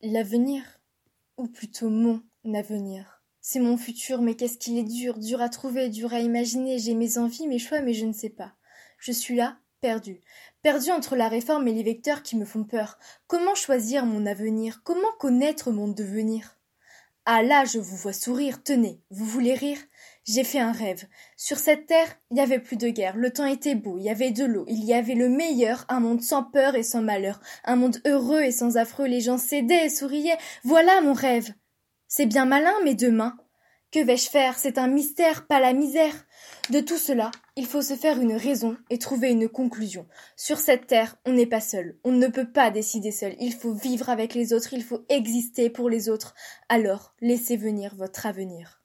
L'avenir Ou plutôt mon avenir C'est mon futur, mais qu'est-ce qu'il est dur, dur à trouver, dur à imaginer. J'ai mes envies, mes choix, mais je ne sais pas. Je suis là, perdu. Perdu entre la réforme et les vecteurs qui me font peur. Comment choisir mon avenir? Comment connaître mon devenir? Ah là, je vous vois sourire, tenez, vous voulez rire? J'ai fait un rêve. Sur cette terre, il y avait plus de guerre, le temps était beau, il y avait de l'eau, il y avait le meilleur, un monde sans peur et sans malheur, un monde heureux et sans affreux, les gens cédaient et souriaient. Voilà mon rêve. C'est bien malin, mais demain, que vais-je faire? C'est un mystère, pas la misère. De tout cela, il faut se faire une raison et trouver une conclusion. Sur cette terre, on n'est pas seul. On ne peut pas décider seul. Il faut vivre avec les autres, il faut exister pour les autres. Alors, laissez venir votre avenir.